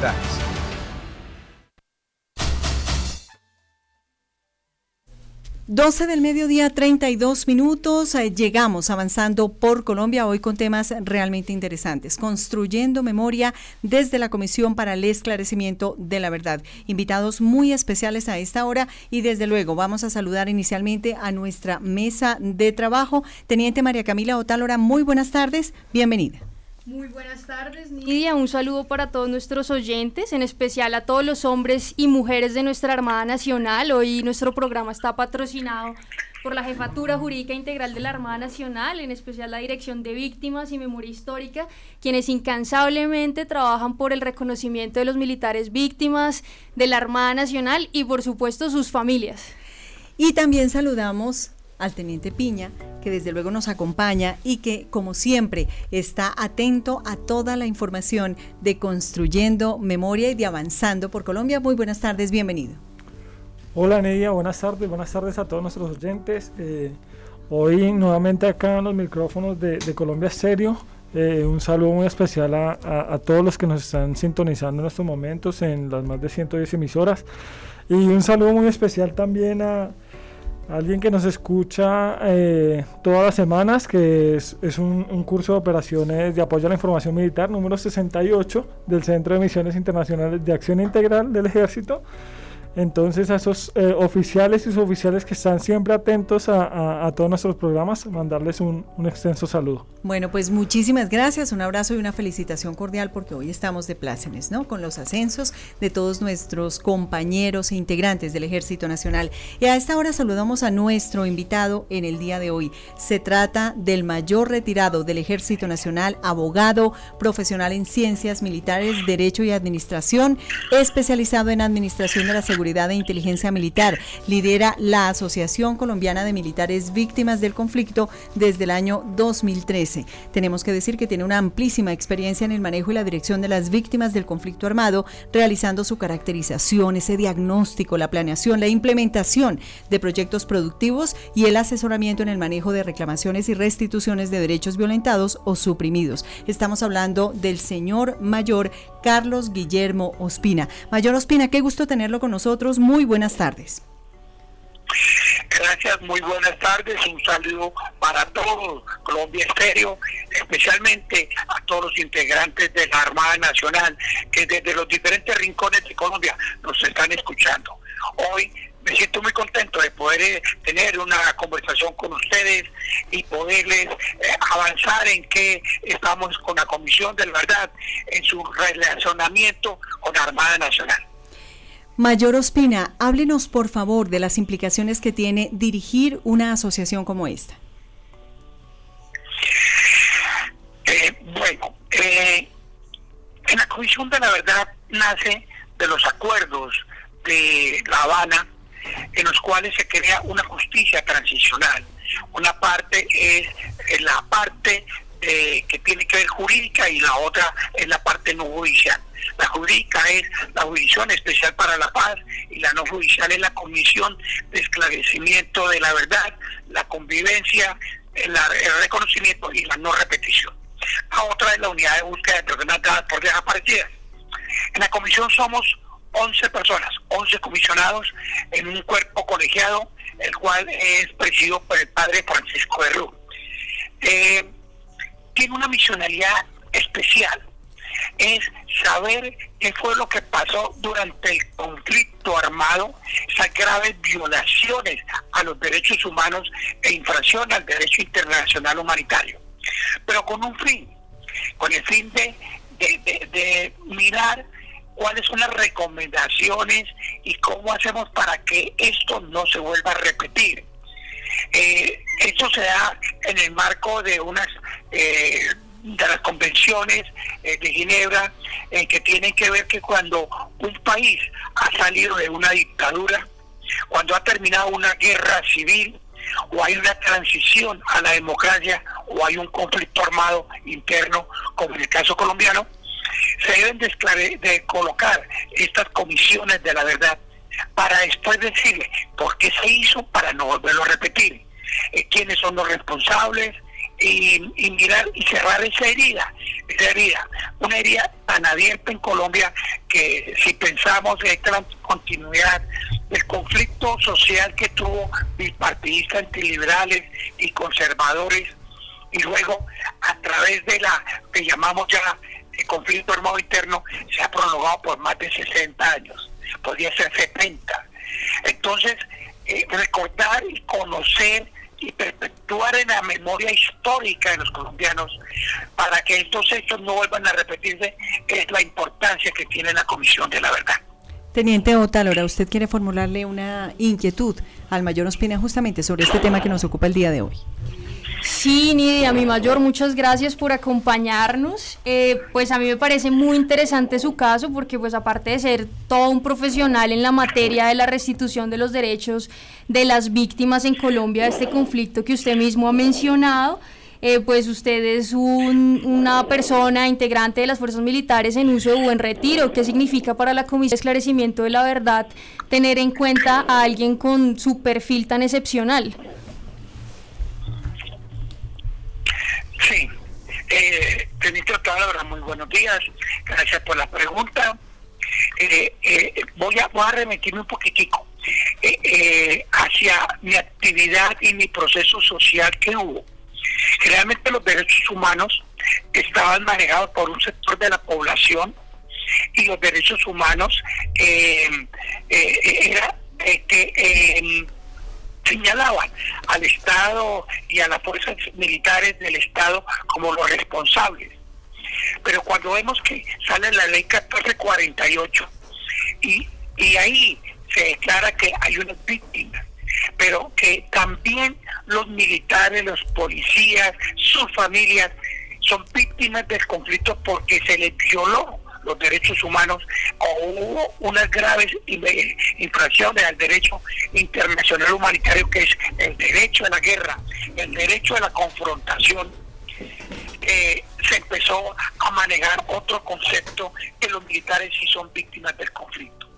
Libertades. 12 del mediodía, 32 minutos. Eh, llegamos avanzando por Colombia hoy con temas realmente interesantes. Construyendo memoria desde la Comisión para el Esclarecimiento de la Verdad. Invitados muy especiales a esta hora y desde luego vamos a saludar inicialmente a nuestra mesa de trabajo. Teniente María Camila Otálora, muy buenas tardes. Bienvenida. Muy buenas tardes, Nidia. Un saludo para todos nuestros oyentes, en especial a todos los hombres y mujeres de nuestra Armada Nacional. Hoy nuestro programa está patrocinado por la Jefatura Jurídica Integral de la Armada Nacional, en especial la Dirección de Víctimas y Memoria Histórica, quienes incansablemente trabajan por el reconocimiento de los militares víctimas de la Armada Nacional y por supuesto sus familias. Y también saludamos al teniente Piña, que desde luego nos acompaña y que, como siempre, está atento a toda la información de Construyendo Memoria y de Avanzando por Colombia. Muy buenas tardes, bienvenido. Hola Nedia, buenas tardes, buenas tardes a todos nuestros oyentes. Eh, hoy nuevamente acá en los micrófonos de, Colombia Serio. Eh, un saludo muy especial a, a, todos los que nos están sintonizando en estos momentos en las más de 110 emisoras. Y un saludo muy especial también a, alguien que nos escucha eh, todas las semanas, que es, un, un, curso de operaciones de apoyo a la información militar número 68 del Centro de Misiones Internacionales de Acción Integral del Ejército. Entonces a esos eh, oficiales y suboficiales que están siempre atentos a, todos nuestros programas, mandarles un, extenso saludo. Bueno, pues muchísimas gracias, un abrazo y una felicitación cordial porque hoy estamos de plácemes, ¿no? Con los ascensos de todos nuestros compañeros e integrantes del Ejército Nacional. Y a esta hora saludamos a nuestro invitado en el día de hoy. Se trata del mayor retirado del Ejército Nacional, abogado, profesional en ciencias militares, derecho y administración, especializado en administración de la seguridad Seguridad e Inteligencia Militar. Lidera la Asociación Colombiana de Militares Víctimas del Conflicto desde el año 2013. Tenemos que decir que tiene una amplísima experiencia en el manejo y la dirección de las víctimas del conflicto armado, realizando su caracterización, ese diagnóstico, la planeación, la implementación de proyectos productivos y el asesoramiento en el manejo de reclamaciones y restituciones de derechos violentados o suprimidos. Estamos hablando del señor mayor Carlos Guillermo Ospina. Mayor Ospina, qué gusto tenerlo con nosotros. Muy buenas tardes. Gracias, muy buenas tardes. Un saludo para todos, Colombia Estéreo, especialmente a todos los integrantes de la Armada Nacional que desde los diferentes rincones de Colombia nos están escuchando. Hoy me siento muy contento de poder eh, tener una conversación con ustedes y poderles eh, avanzar en que estamos con la Comisión de la Verdad en su relacionamiento con la Armada Nacional. Mayor Ospina, háblenos por favor de las implicaciones que tiene dirigir una asociación como esta. Eh, bueno, en la Comisión de la Verdad nace de los acuerdos de La Habana en los cuales se crea una justicia transicional. Una parte es la parte que tiene que ver jurídica y la otra es la parte no judicial. La jurídica es la Jurisdicción Especial para la Paz y la no judicial es la Comisión de Esclarecimiento de la Verdad, la convivencia, el, reconocimiento y la no repetición. La otra es la unidad de búsqueda de personas dadas por desaparecidas. En la comisión somos 11 personas, 11 comisionados en un cuerpo colegiado, el cual es presidido por el padre Francisco de. Eh, tiene una misionalidad especial, es saber qué fue lo que pasó durante el conflicto armado, esas graves violaciones a los derechos humanos e infracción al derecho internacional humanitario, pero con un fin, con el fin de, de mirar cuáles son las recomendaciones y cómo hacemos para que esto no se vuelva a repetir. Eh, esto se da en el marco de unas eh, de las convenciones eh, de Ginebra que tienen que ver que cuando un país ha salido de una dictadura, cuando ha terminado una guerra civil, o hay una transición a la democracia, o hay un conflicto armado interno, como en el caso colombiano, se deben de, colocar estas comisiones de la verdad para después decirle por qué se hizo para no volverlo a repetir, eh, quiénes son los responsables y, mirar y cerrar esa herida, esa herida, una herida tan abierta en Colombia que si pensamos en esta continuidad del conflicto social que tuvo bipartidistas antiliberales y conservadores, y luego a través de la que llamamos ya el conflicto armado interno, se ha prolongado por más de 60 años, podría ser 70. Entonces, eh, recordar y conocer y perpetuar en la memoria histórica de los colombianos para que estos hechos no vuelvan a repetirse es la importancia que tiene la Comisión de la Verdad. Teniente Otalora, usted quiere formularle una inquietud al mayor Ospina justamente sobre este tema que nos ocupa el día de hoy. Sí, Nidia, mi mayor, muchas gracias por acompañarnos. Eh, pues a mí me parece muy interesante su caso porque pues aparte de ser todo un profesional en la materia de la restitución de los derechos de las víctimas en Colombia de este conflicto que usted mismo ha mencionado, eh, pues usted es una persona integrante de las fuerzas militares en uso de buen retiro. ¿Qué significa para la Comisión de Esclarecimiento de la Verdad tener en cuenta a alguien con su perfil tan excepcional? Sí, eh, Teniente Otadora, muy buenos días, gracias por la pregunta. Eh, eh, voy, a, voy a remitirme un poquitico eh, hacia mi actividad y mi proceso social que hubo. Realmente los derechos humanos estaban manejados por un sector de la población y los derechos humanos era que señalaban al Estado y a las fuerzas militares del Estado como los responsables. Pero cuando vemos que sale la ley 1448 y, y ahí se declara que hay una víctima, pero que también los militares, los policías, sus familias son víctimas del conflicto porque se les violó los derechos humanos o hubo unas graves infracciones al derecho internacional humanitario que es el derecho a la guerra, el derecho a la confrontación, eh, se empezó a manejar otro concepto que los militares sí son víctimas del conflicto.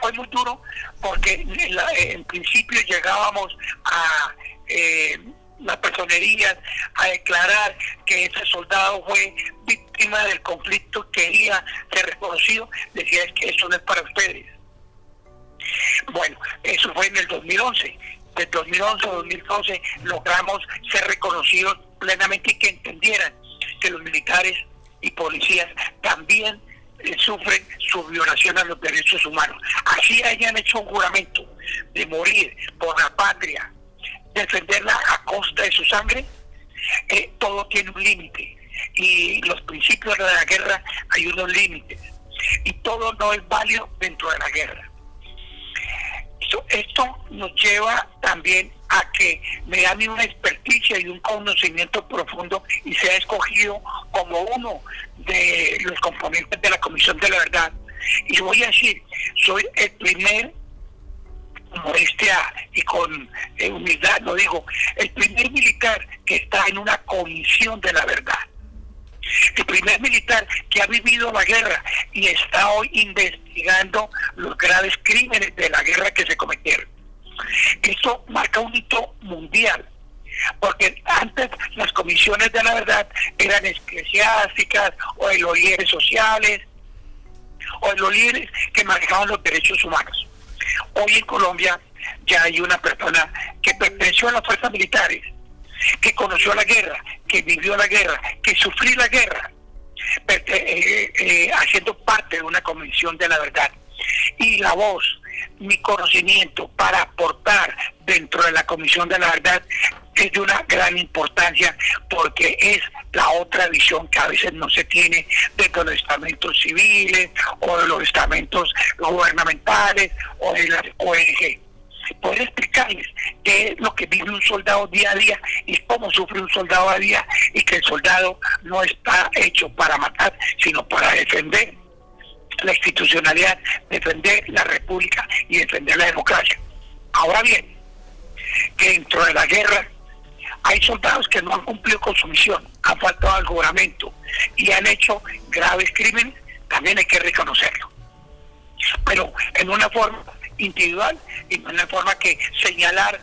Fue muy duro porque en, principio llegábamos a... Eh, las personerías a declarar que ese soldado fue víctima del conflicto, quería ser reconocido, decía que eso no es para ustedes. Bueno, eso fue en el 2011. De 2011 a 2012 logramos ser reconocidos plenamente y que entendieran que los militares y policías también eh, sufren su violación a los derechos humanos. Así hayan hecho un juramento de morir por la patria, defenderla a costa de su sangre, eh, todo tiene un límite. Y los principios de la guerra hay unos límites. Y todo no es válido dentro de la guerra. Esto, esto nos lleva también a que me da una experticia y un conocimiento profundo y sea escogido como uno de los componentes de la Comisión de la Verdad. Y voy a decir, soy el primer modestia y con eh, humildad lo digo, el primer militar que está en una comisión de la verdad. El primer militar que ha vivido la guerra y está hoy investigando los graves crímenes de la guerra que se cometieron. Esto marca un hito mundial, porque antes las comisiones de la verdad eran eclesiásticas o de los líderes sociales o de los líderes que manejaban los derechos humanos. Hoy en Colombia ya hay una persona que perteneció a las fuerzas militares, que conoció la guerra, que vivió la guerra, que sufrió la guerra, eh, eh, haciendo parte de una comisión de la verdad. Y la voz, mi conocimiento para aportar dentro de la comisión de la verdad es de una gran importancia porque es la otra visión que a veces no se tiene de los estamentos civiles o de los estamentos gubernamentales o de las ONG. Poder explicarles qué es lo que vive un soldado día a día y cómo sufre un soldado a día y que el soldado no está hecho para matar, sino para defender la institucionalidad, defender la república y defender la democracia. Ahora bien, que dentro de la guerra hay soldados que no han cumplido con su misión, han faltado al juramento y han hecho graves crímenes, también hay que reconocerlo. Pero en una forma individual y en una forma que señalar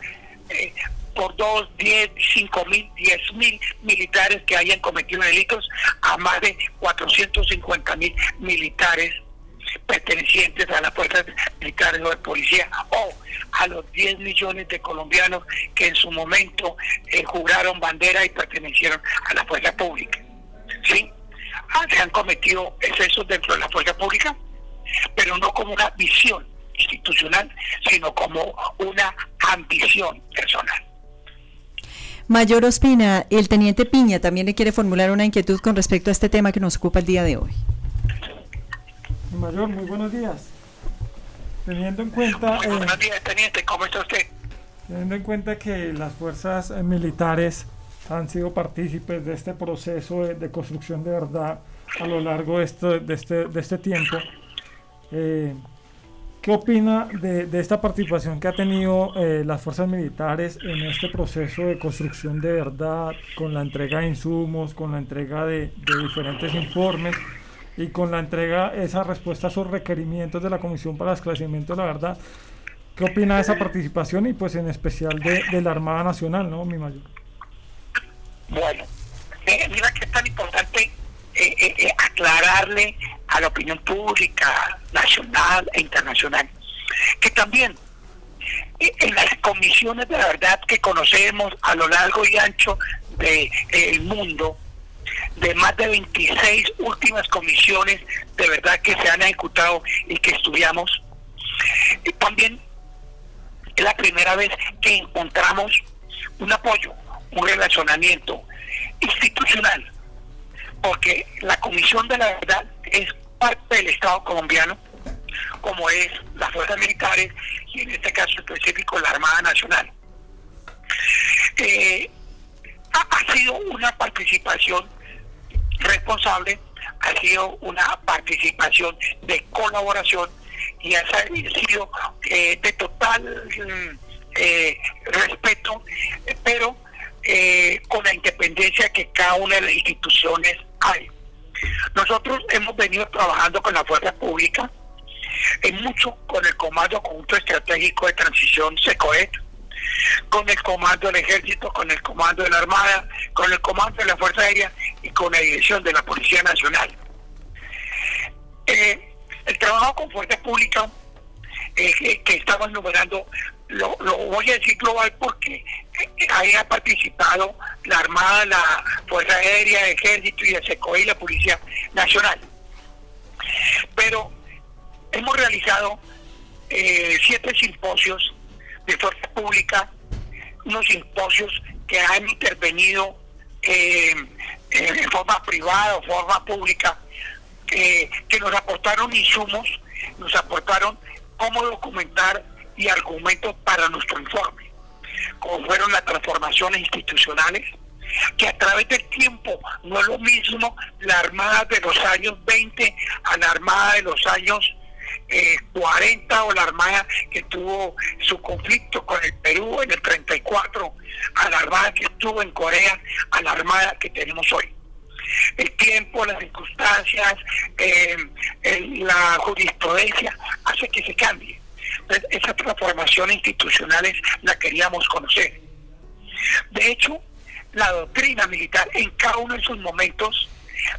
eh, por dos, diez, cinco mil, diez mil militares que hayan cometido delitos a más de 450 mil militares pertenecientes a las fuerzas militares o de policía o a los 10 millones de colombianos que en su momento eh, juraron bandera y pertenecieron a la fuerza pública. ¿Sí? Ah, se han cometido excesos dentro de la fuerza pública, pero no como una visión institucional, sino como una ambición personal. Mayor Ospina, el teniente Piña también le quiere formular una inquietud con respecto a este tema que nos ocupa el día de hoy. Mayor, muy buenos días. Teniendo en cuenta... Muy buenos eh, días, teniente, ¿cómo está usted? Teniendo en cuenta que las fuerzas eh, militares han sido partícipes de este proceso de, construcción de verdad a lo largo de este, de este, de este tiempo, eh, ¿Qué opina de, esta participación que ha tenido eh, las fuerzas militares en este proceso de construcción de verdad, con la entrega de insumos, con la entrega de, diferentes informes y con la entrega, esa respuesta a esos requerimientos de la Comisión para el Esclarecimiento de la Verdad? ¿Qué opina de esa participación y pues en especial de, la Armada Nacional, no, mi mayor? Bueno, mira que es tan importante eh, aclararle a la opinión pública nacional e internacional, que también eh, en las comisiones de verdad que conocemos a lo largo y ancho del el mundo, de más de 26 últimas comisiones de verdad que se han ejecutado y que estudiamos, también es la primera vez que encontramos un apoyo, un relacionamiento institucional, porque la Comisión de la Verdad es parte del Estado colombiano, como es las fuerzas militares y en este caso específico la Armada Nacional. Eh, ha, sido una participación responsable, ha sido una participación de colaboración y ha sido eh, de total mm, eh, respeto, pero con la independencia que cada una de las instituciones hay. Nosotros hemos venido trabajando con la fuerza pública, en mucho con el Comando Conjunto Estratégico de Transición SECOET, con el Comando del Ejército, con el Comando de la Armada, con el Comando de la Fuerza Aérea y con la Dirección de la Policía Nacional. Eh, el trabajo con fuerza pública eh, que estamos enumerando lo, voy a decir global porque ahí ha participado la Armada, la Fuerza Aérea, el Ejército y el SECOE y la Policía Nacional. Pero hemos realizado eh, siete simposios de fuerza pública, unos simposios que han intervenido eh, en forma privada o forma pública, que nos aportaron insumos, nos aportaron cómo documentar y argumentos para nuestro informe, como fueron las transformaciones institucionales, que a través del tiempo no es lo mismo la Armada de los años 20 a la Armada de los años 40 eh, o la Armada que tuvo su conflicto con el Perú en el 34, a la Armada que estuvo en Corea, a la Armada que tenemos hoy. El tiempo, las circunstancias, eh, la jurisprudencia hace que se cambie esas transformaciones institucionales la queríamos conocer. De hecho, la doctrina militar en cada uno de sus momentos,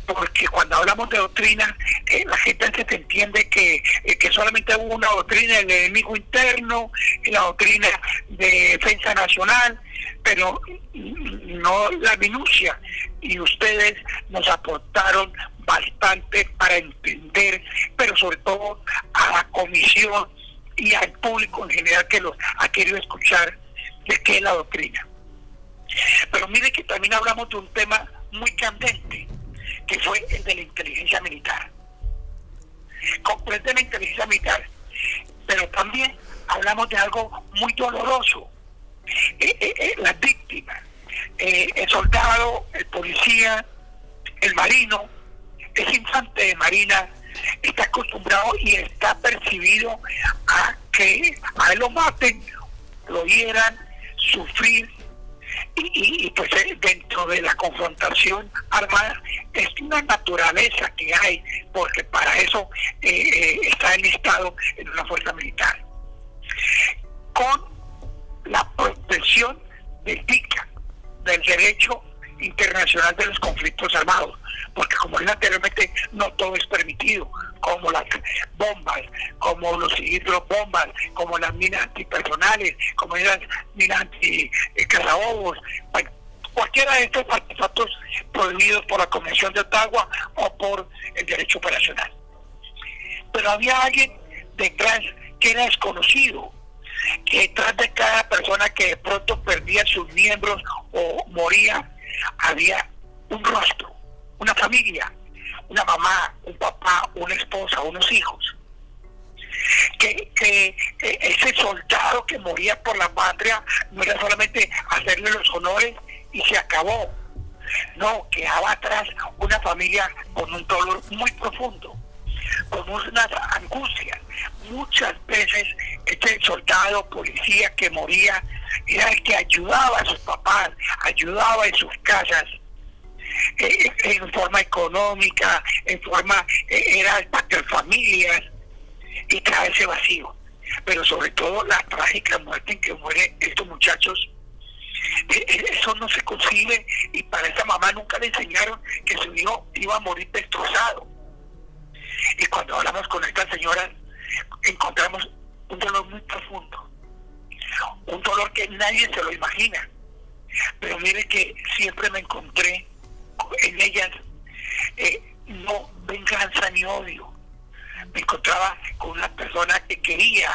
porque cuando hablamos de doctrina, eh, la gente se entiende que, eh, que solamente hubo una doctrina del enemigo interno, la doctrina de defensa nacional, pero no la minucia. Y ustedes nos aportaron bastante para entender, pero sobre todo a la comisión y al público en general que los ha querido escuchar de qué es la doctrina. Pero mire que también hablamos de un tema muy candente, que fue el de la inteligencia militar. Comprende la inteligencia militar, pero también hablamos de algo muy doloroso. Eh, eh, eh, las víctimas, el soldado, el policía, el marino, ese infante de marina está acostumbrado y está percibido a que a él lo maten, lo hieran, sufrir. Y, pues eh, dentro de la confrontación armada es una naturaleza que hay, porque para eso eh, eh, está enlistado en una fuerza militar. Con la protección del TICA, del derecho internacional de los conflictos armados, porque como dije anteriormente, no todo es permitido, como las bombas, como los hidrobombas, como las minas antipersonales, como las minas anti-cazabobos, cualquiera de estos artefactos prohibidos por la Convención de Ottawa o por el derecho operacional. Pero había alguien detrás que era desconocido, que detrás de cada persona que de pronto perdía sus miembros o moría, había un rostro, una familia, una mamá, un papá, una esposa, unos hijos. Que, ese soldado que moría por la patria no era solamente hacerle los honores y se acabó. No, quedaba atrás una familia con un dolor muy profundo, con una angustia. Muchas veces este soldado, policía que moría, era el que ayudaba a sus papás, ayudaba en sus casas, eh, en forma económica, en forma, eh, era de familias, y trae ese vacío. Pero sobre todo la trágica muerte en que mueren estos muchachos eh, eso no se consigue y para esa mamá nunca le enseñaron que su hijo iba a morir destrozado. Y cuando hablamos con esta señora, encontramos un dolor muy profundo, un dolor que nadie se lo imagina. Pero mire que siempre me encontré en ellas eh, no venganza ni odio. Me encontraba con una persona que quería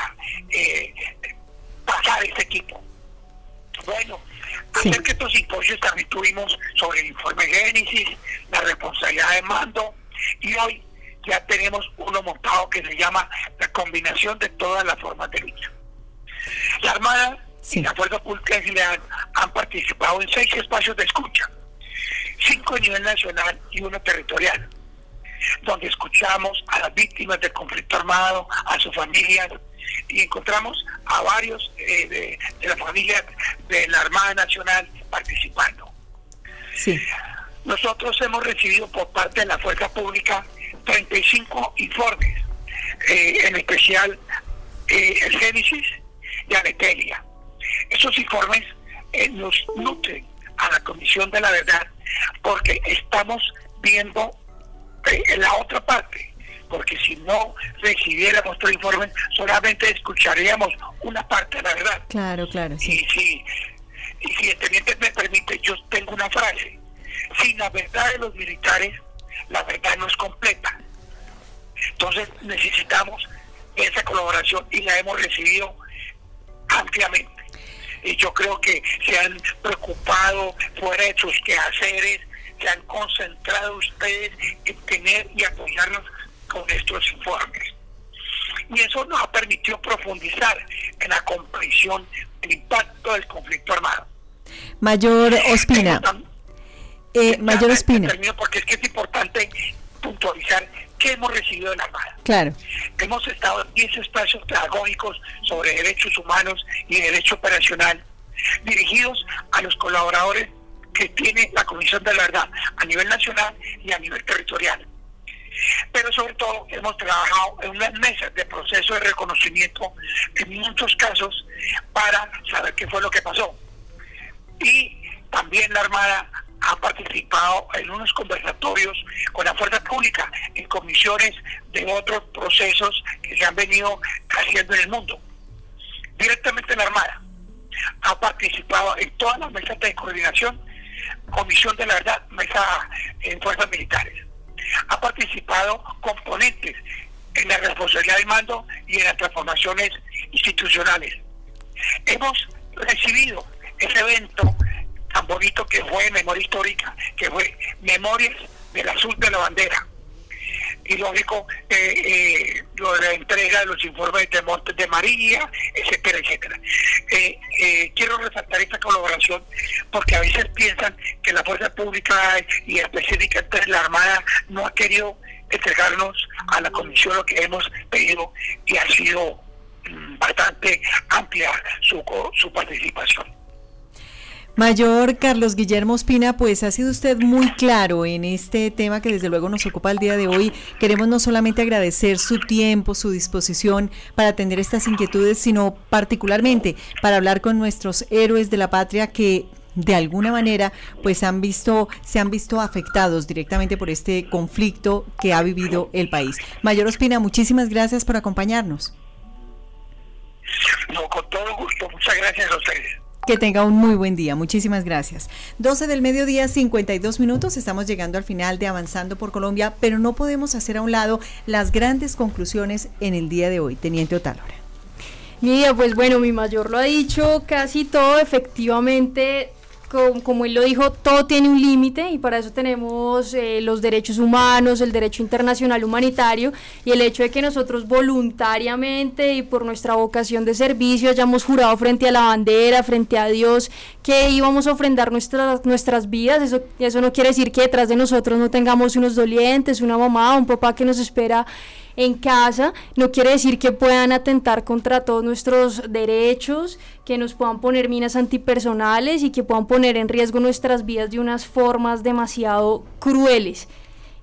pasar ese equipo. Bueno, Hacer que estos simposios también tuvimos sobre el informe Génesis, la responsabilidad de mando, y hoy ya tenemos uno montado que se llama la combinación de todas las formas de lucha. La Armada y la Fuerza Pública han, han participado en seis espacios de escucha, cinco a nivel nacional y uno territorial, donde escuchamos a las víctimas del conflicto armado, a sus familias, y encontramos a varios eh, de, la familia de la Armada Nacional participando. Sí. Nosotros hemos recibido por parte de la Fuerza Pública 35 informes, eh, en especial eh, el Génesis y Anetelia. Esos informes nos nutren a la Comisión de la Verdad porque estamos viendo en la otra parte porque si no recibiéramos el informe, solamente escucharíamos una parte de la verdad. Claro, claro. Sí. Y, si, y si el teniente me permite, yo tengo una frase. Sin la verdad de los militares, la verdad no es completa. Entonces necesitamos esa colaboración y la hemos recibido ampliamente. Y yo creo que se han preocupado fuera de sus quehaceres, se han concentrado ustedes en tener y apoyarnos con estos informes. Y eso nos ha permitido profundizar en la comprensión del impacto del conflicto armado. Mayor Ospina. Eh, Mayor Ospina. porque es que es importante puntualizar qué hemos recibido en la Armada. Claro. Hemos estado en 10 espacios pedagógicos sobre derechos humanos y derecho operacional, dirigidos a los colaboradores que tiene la Comisión de la Verdad a nivel nacional y a nivel territorial pero sobre todo hemos trabajado en unas mesas de proceso de reconocimiento en muchos casos para saber qué fue lo que pasó. Y también la Armada ha participado en unos conversatorios con la fuerza pública en comisiones de otros procesos que se han venido haciendo en el mundo. Directamente la Armada ha participado en todas las mesas de coordinación, Comisión de la Verdad, mesa en fuerzas militares ha participado componentes en la responsabilidad del mando y en las transformaciones institucionales. Hemos recibido ese evento tan bonito que fue Memoria Histórica, que fue Memorias del Azul de la Bandera, y lógico eh, eh, lo de la entrega de los informes de Montes de María, etcétera, etcétera. Eh, eh, quiero resaltar esta colaboración porque a veces piensan que la fuerza pública y específicamente la Armada no ha querido entregarnos a la comisión lo que hemos pedido y ha sido mm, bastante amplia su, su participación. Mayor Carlos Guillermo Espina, pues ha sido usted muy claro en este tema que desde luego nos ocupa el día de hoy. Queremos no solamente agradecer su tiempo, su disposición para atender estas inquietudes, sino particularmente para hablar con nuestros héroes de la patria que de alguna manera pues han visto se han visto afectados directamente por este conflicto que ha vivido el país. Mayor Ospina, muchísimas gracias por acompañarnos. No, con todo gusto. Muchas gracias a ustedes. Que tenga un muy buen día. Muchísimas gracias. 12 del mediodía, 52 minutos. Estamos llegando al final de Avanzando por Colombia, pero no podemos hacer a un lado las grandes conclusiones en el día de hoy. Teniente Otálora. Mira, pues bueno, mi mayor lo ha dicho casi todo. Efectivamente, como, él lo dijo, todo tiene un límite y para eso tenemos eh, los derechos humanos, el derecho internacional humanitario y el hecho de que nosotros voluntariamente y por nuestra vocación de servicio hayamos jurado frente a la bandera, frente a Dios, que íbamos a ofrendar nuestras, nuestras vidas. Eso, eso no quiere decir que detrás de nosotros no tengamos unos dolientes, una mamá, un papá que nos espera en casa, no quiere decir que puedan atentar contra todos nuestros derechos, que nos puedan poner minas antipersonales y que puedan poner en riesgo nuestras vidas de unas formas demasiado crueles.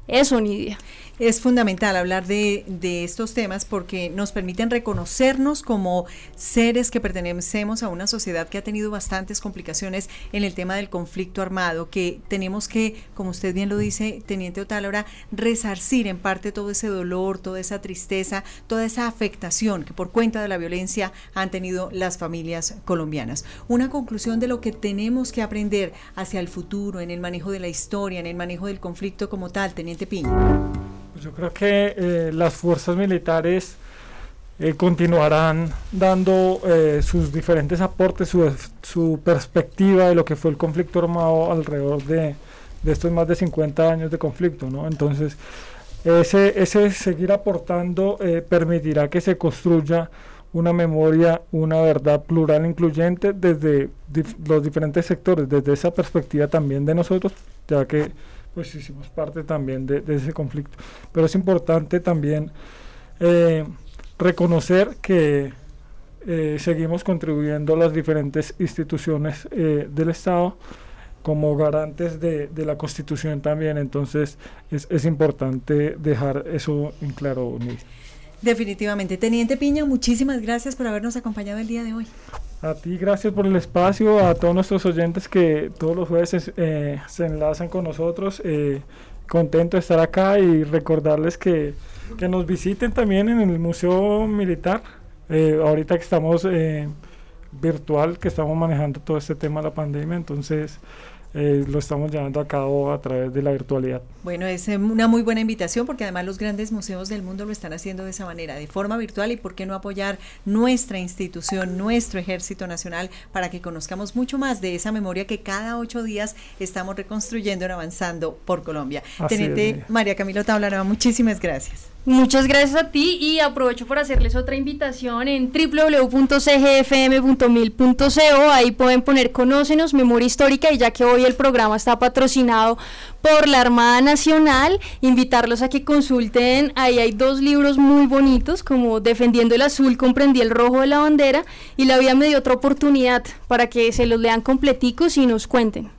Eso, Nidia es fundamental hablar de, estos temas porque nos permiten reconocernos como seres que pertenecemos a una sociedad que ha tenido bastantes complicaciones en el tema del conflicto armado, que tenemos que, como usted bien lo dice, Teniente Otálora, resarcir en parte todo ese dolor, toda esa tristeza, toda esa afectación que por cuenta de la violencia han tenido las familias colombianas. Una conclusión de lo que tenemos que aprender hacia el futuro, en el manejo de la historia, en el manejo del conflicto como tal, Teniente Piña. Yo creo que eh, las fuerzas militares eh, continuarán dando eh, sus diferentes aportes, su, perspectiva de lo que fue el conflicto armado alrededor de, estos más de 50 años de conflicto. ¿no? Entonces, ese seguir aportando permitirá que se construya una memoria, una verdad plural incluyente desde los diferentes sectores, desde esa perspectiva también de nosotros, ya que pues hicimos parte también de, ese conflicto. Pero es importante también eh, reconocer que eh, seguimos contribuyendo las diferentes instituciones eh, del Estado como garantes de, la Constitución también. Entonces es, es importante dejar eso en claro. Definitivamente. Teniente Piña, muchísimas gracias por habernos acompañado el día de hoy. A ti, gracias por el espacio, a todos nuestros oyentes que todos los jueves eh, se enlazan con nosotros. Eh, contento de estar acá y recordarles que, que, nos visiten también en el Museo Militar. Eh, ahorita que estamos virtual, que estamos manejando todo este tema de la pandemia, entonces eh, lo estamos llevando a cabo a través de la virtualidad. Bueno, es eh, una muy buena invitación porque además los grandes museos del mundo lo están haciendo de esa manera, de forma virtual y por qué no apoyar nuestra institución, nuestro ejército nacional para que conozcamos mucho más de esa memoria que cada ocho días estamos reconstruyendo y avanzando por Colombia. Teniente María Camilo Tablarova, muchísimas gracias. Muchas gracias a ti y aprovecho por hacerles otra invitación en www.cgfm.mil.co. Ahí pueden poner Conócenos, Memoria Histórica y ya que hoy el programa está patrocinado por la Armada Nacional, invitarlos a que consulten. Ahí hay dos libros muy bonitos como Defendiendo el Azul, comprendí el rojo de la bandera y la vida me dio otra oportunidad para que se los lean completicos y nos cuenten.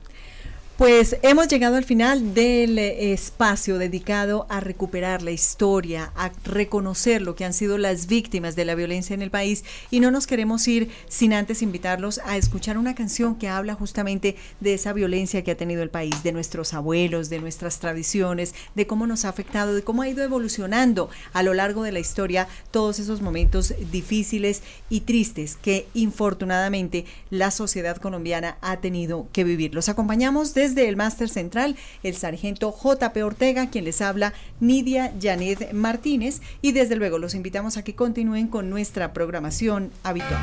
Pues hemos llegado al final del eh, espacio dedicado a recuperar la historia, a reconocer lo que han sido las víctimas de la violencia en el país y no nos queremos ir sin antes invitarlos a escuchar una canción que habla justamente de esa violencia que ha tenido el país, de nuestros abuelos, de nuestras tradiciones, de cómo nos ha afectado, de cómo ha ido evolucionando a lo largo de la historia todos esos momentos difíciles y tristes que infortunadamente la sociedad colombiana ha tenido que vivir. Los acompañamos de desde el Máster Central, el sargento JP Ortega, quien les habla, Nidia Janet Martínez, y desde luego los invitamos a que continúen con nuestra programación habitual.